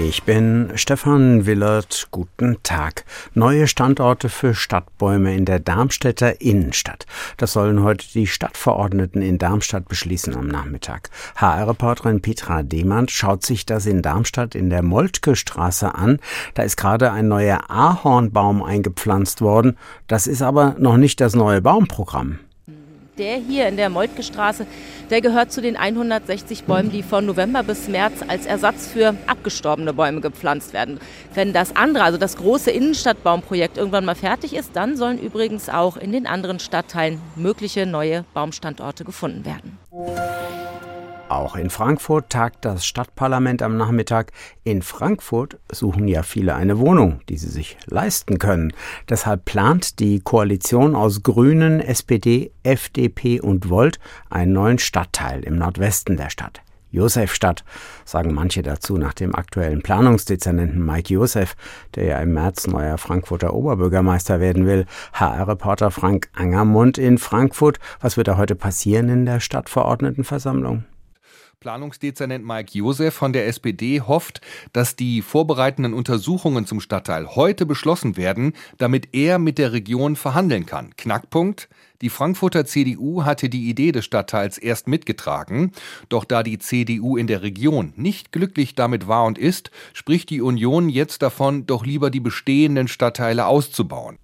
Ich bin Stefan Willert. Guten Tag. Neue Standorte für Stadtbäume in der Darmstädter Innenstadt. Das sollen heute die Stadtverordneten in Darmstadt beschließen am Nachmittag. HR-Reporterin Petra Demand schaut sich das in Darmstadt in der Moltke Straße an. Da ist gerade ein neuer Ahornbaum eingepflanzt worden. Das ist aber noch nicht das neue Baumprogramm. Der hier in der Moltke Straße, der gehört zu den 160 Bäumen, die von November bis März als Ersatz für abgestorbene Bäume gepflanzt werden. Wenn das andere, also das große Innenstadtbaumprojekt irgendwann mal fertig ist, dann sollen übrigens auch in den anderen Stadtteilen mögliche neue Baumstandorte gefunden werden. Auch in Frankfurt tagt das Stadtparlament am Nachmittag. In Frankfurt suchen ja viele eine Wohnung, die sie sich leisten können. Deshalb plant die Koalition aus Grünen, SPD, FDP und Volt einen neuen Stadtteil im Nordwesten der Stadt. Josefstadt, sagen manche dazu nach dem aktuellen Planungsdezernenten Mike Josef, der ja im März neuer Frankfurter Oberbürgermeister werden will. HR-Reporter Frank Angermund in Frankfurt. Was wird da heute passieren in der Stadtverordnetenversammlung? Planungsdezernent Mike Josef von der SPD hofft, dass die vorbereitenden Untersuchungen zum Stadtteil heute beschlossen werden, damit er mit der Region verhandeln kann. Knackpunkt? Die Frankfurter CDU hatte die Idee des Stadtteils erst mitgetragen, doch da die CDU in der Region nicht glücklich damit war und ist, spricht die Union jetzt davon, doch lieber die bestehenden Stadtteile auszubauen.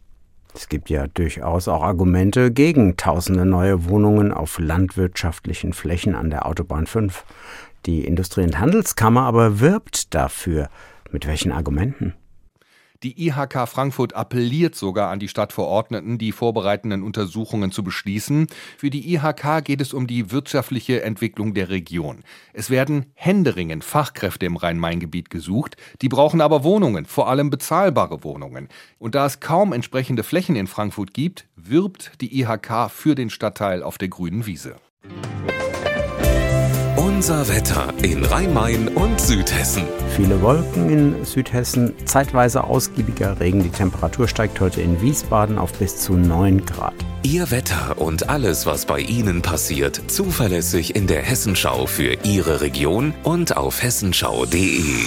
Es gibt ja durchaus auch Argumente gegen tausende neue Wohnungen auf landwirtschaftlichen Flächen an der Autobahn 5. Die Industrie- und Handelskammer aber wirbt dafür. Mit welchen Argumenten? Die IHK Frankfurt appelliert sogar an die Stadtverordneten, die vorbereitenden Untersuchungen zu beschließen. Für die IHK geht es um die wirtschaftliche Entwicklung der Region. Es werden händeringend Fachkräfte im Rhein-Main-Gebiet gesucht. Die brauchen aber Wohnungen, vor allem bezahlbare Wohnungen. Und da es kaum entsprechende Flächen in Frankfurt gibt, wirbt die IHK für den Stadtteil auf der grünen Wiese. Unser Wetter in Rhein-Main und Südhessen. Viele Wolken in Südhessen, zeitweise ausgiebiger Regen. Die Temperatur steigt heute in Wiesbaden auf bis zu 9 Grad. Ihr Wetter und alles, was bei Ihnen passiert, zuverlässig in der Hessenschau für Ihre Region und auf hessenschau.de.